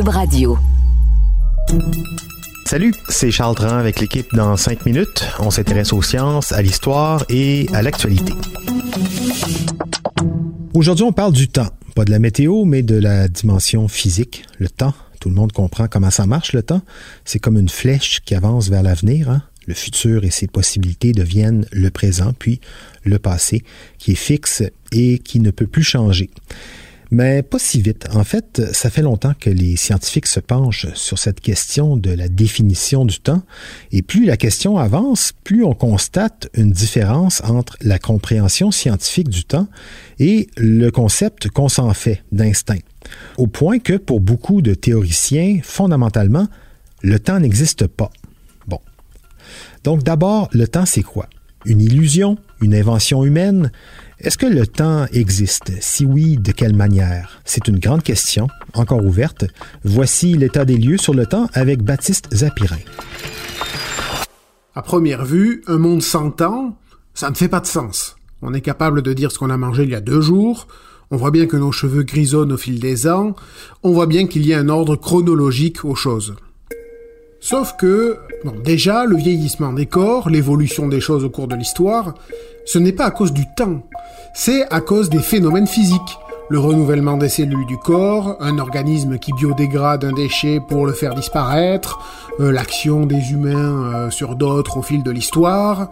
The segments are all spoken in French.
Radio. Salut, c'est Charles Tran avec l'équipe dans 5 minutes. On s'intéresse aux sciences, à l'histoire et à l'actualité. Aujourd'hui, on parle du temps. Pas de la météo, mais de la dimension physique, le temps. Tout le monde comprend comment ça marche, le temps. C'est comme une flèche qui avance vers l'avenir. Hein? Le futur et ses possibilités deviennent le présent, puis le passé, qui est fixe et qui ne peut plus changer. Mais pas si vite. En fait, ça fait longtemps que les scientifiques se penchent sur cette question de la définition du temps, et plus la question avance, plus on constate une différence entre la compréhension scientifique du temps et le concept qu'on s'en fait d'instinct. Au point que pour beaucoup de théoriciens, fondamentalement, le temps n'existe pas. Bon. Donc d'abord, le temps, c'est quoi? Une illusion? Une invention humaine? Est-ce que le temps existe? Si oui, de quelle manière? C'est une grande question, encore ouverte. Voici l'état des lieux sur le temps avec Baptiste Zapirin. À première vue, un monde sans temps, ça ne fait pas de sens. On est capable de dire ce qu'on a mangé il y a deux jours, on voit bien que nos cheveux grisonnent au fil des ans, on voit bien qu'il y a un ordre chronologique aux choses. Sauf que, bon, déjà, le vieillissement des corps, l'évolution des choses au cours de l'histoire, ce n'est pas à cause du temps, c'est à cause des phénomènes physiques. Le renouvellement des cellules du corps, un organisme qui biodégrade un déchet pour le faire disparaître, euh, l'action des humains euh, sur d'autres au fil de l'histoire.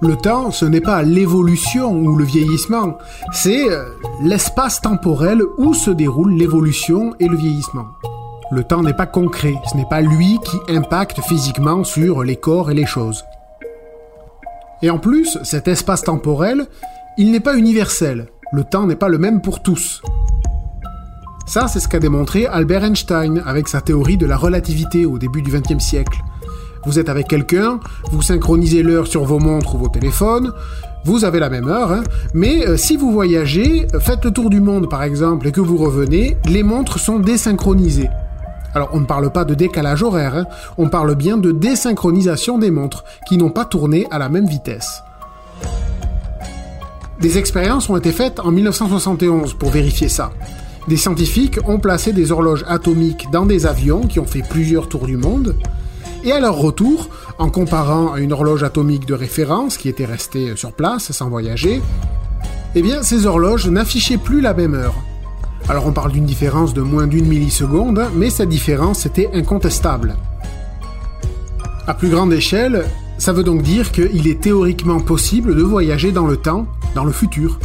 Le temps, ce n'est pas l'évolution ou le vieillissement, c'est euh, l'espace temporel où se déroule l'évolution et le vieillissement. Le temps n'est pas concret, ce n'est pas lui qui impacte physiquement sur les corps et les choses. Et en plus, cet espace temporel, il n'est pas universel. Le temps n'est pas le même pour tous. Ça, c'est ce qu'a démontré Albert Einstein avec sa théorie de la relativité au début du XXe siècle. Vous êtes avec quelqu'un, vous synchronisez l'heure sur vos montres ou vos téléphones, vous avez la même heure, hein, mais euh, si vous voyagez, faites le tour du monde par exemple et que vous revenez, les montres sont désynchronisées. Alors on ne parle pas de décalage horaire, hein. on parle bien de désynchronisation des montres, qui n'ont pas tourné à la même vitesse. Des expériences ont été faites en 1971 pour vérifier ça. Des scientifiques ont placé des horloges atomiques dans des avions qui ont fait plusieurs tours du monde, et à leur retour, en comparant à une horloge atomique de référence qui était restée sur place sans voyager, eh bien ces horloges n'affichaient plus la même heure. Alors on parle d'une différence de moins d'une milliseconde, mais cette différence était incontestable. À plus grande échelle, ça veut donc dire qu'il est théoriquement possible de voyager dans le temps, dans le futur.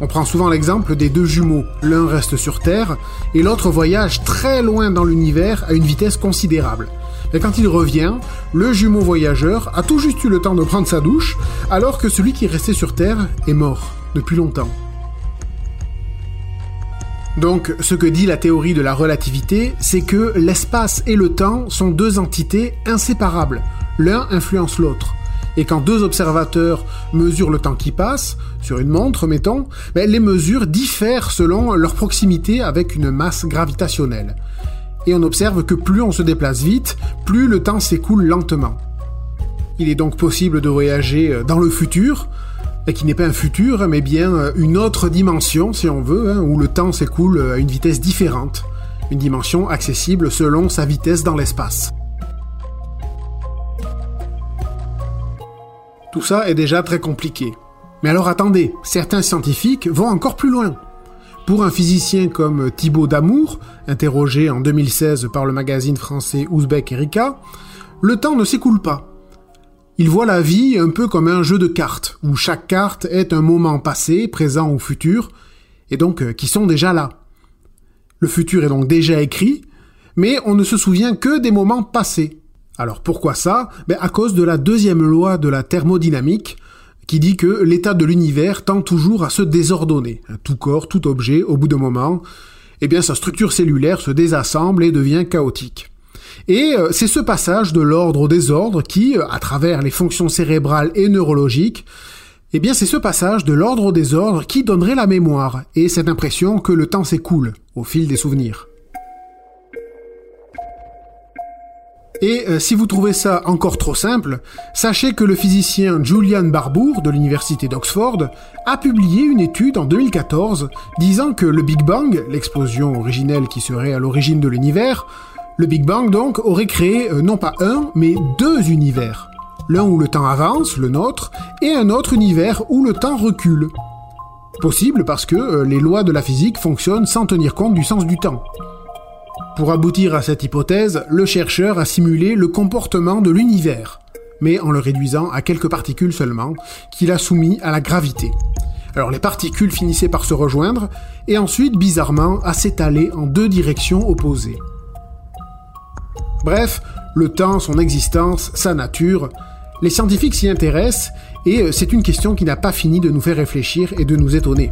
On prend souvent l'exemple des deux jumeaux. L'un reste sur Terre et l'autre voyage très loin dans l'univers à une vitesse considérable. Et quand il revient, le jumeau voyageur a tout juste eu le temps de prendre sa douche, alors que celui qui est resté sur Terre est mort depuis longtemps. Donc, ce que dit la théorie de la relativité, c'est que l'espace et le temps sont deux entités inséparables. L'un influence l'autre. Et quand deux observateurs mesurent le temps qui passe, sur une montre, mettons, ben, les mesures diffèrent selon leur proximité avec une masse gravitationnelle. Et on observe que plus on se déplace vite, plus le temps s'écoule lentement. Il est donc possible de voyager dans le futur, qui n'est pas un futur, mais bien euh, une autre dimension, si on veut, hein, où le temps s'écoule à une vitesse différente, une dimension accessible selon sa vitesse dans l'espace. Tout ça est déjà très compliqué. Mais alors attendez, certains scientifiques vont encore plus loin. Pour un physicien comme Thibaut Damour, interrogé en 2016 par le magazine français Ouzbek Erika, le temps ne s'écoule pas. Il voit la vie un peu comme un jeu de cartes, où chaque carte est un moment passé, présent ou futur, et donc euh, qui sont déjà là. Le futur est donc déjà écrit, mais on ne se souvient que des moments passés. Alors pourquoi ça? Ben À cause de la deuxième loi de la thermodynamique, qui dit que l'état de l'univers tend toujours à se désordonner. Tout corps, tout objet, au bout d'un moment, eh bien sa structure cellulaire se désassemble et devient chaotique. Et euh, c'est ce passage de l'ordre au désordre qui, euh, à travers les fonctions cérébrales et neurologiques, eh bien c'est ce passage de l'ordre au désordre qui donnerait la mémoire et cette impression que le temps s'écoule au fil des souvenirs. Et euh, si vous trouvez ça encore trop simple, sachez que le physicien Julian Barbour de l'université d'Oxford a publié une étude en 2014 disant que le Big Bang, l'explosion originelle qui serait à l'origine de l'univers, le Big Bang donc aurait créé euh, non pas un, mais deux univers. L'un où le temps avance, le nôtre, et un autre univers où le temps recule. Possible parce que euh, les lois de la physique fonctionnent sans tenir compte du sens du temps. Pour aboutir à cette hypothèse, le chercheur a simulé le comportement de l'univers, mais en le réduisant à quelques particules seulement, qu'il a soumis à la gravité. Alors les particules finissaient par se rejoindre, et ensuite, bizarrement, à s'étaler en deux directions opposées. Bref, le temps, son existence, sa nature, les scientifiques s'y intéressent, et c'est une question qui n'a pas fini de nous faire réfléchir et de nous étonner.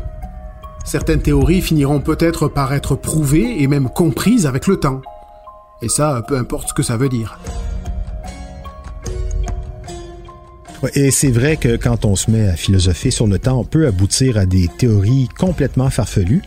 Certaines théories finiront peut-être par être prouvées et même comprises avec le temps. Et ça, peu importe ce que ça veut dire. Et c'est vrai que quand on se met à philosopher sur le temps, on peut aboutir à des théories complètement farfelues.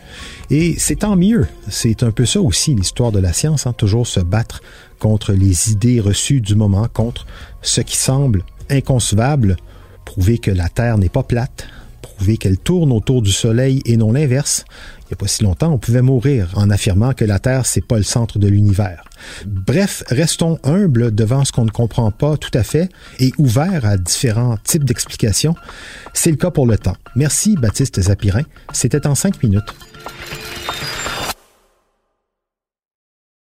Et c'est tant mieux. C'est un peu ça aussi l'histoire de la science, hein, toujours se battre contre les idées reçues du moment, contre ce qui semble inconcevable, prouver que la Terre n'est pas plate, prouver qu'elle tourne autour du Soleil et non l'inverse. Il n'y a pas si longtemps, on pouvait mourir en affirmant que la Terre, c'est pas le centre de l'univers. Bref, restons humbles devant ce qu'on ne comprend pas tout à fait et ouverts à différents types d'explications. C'est le cas pour le temps. Merci, Baptiste Zapirin. C'était en cinq minutes.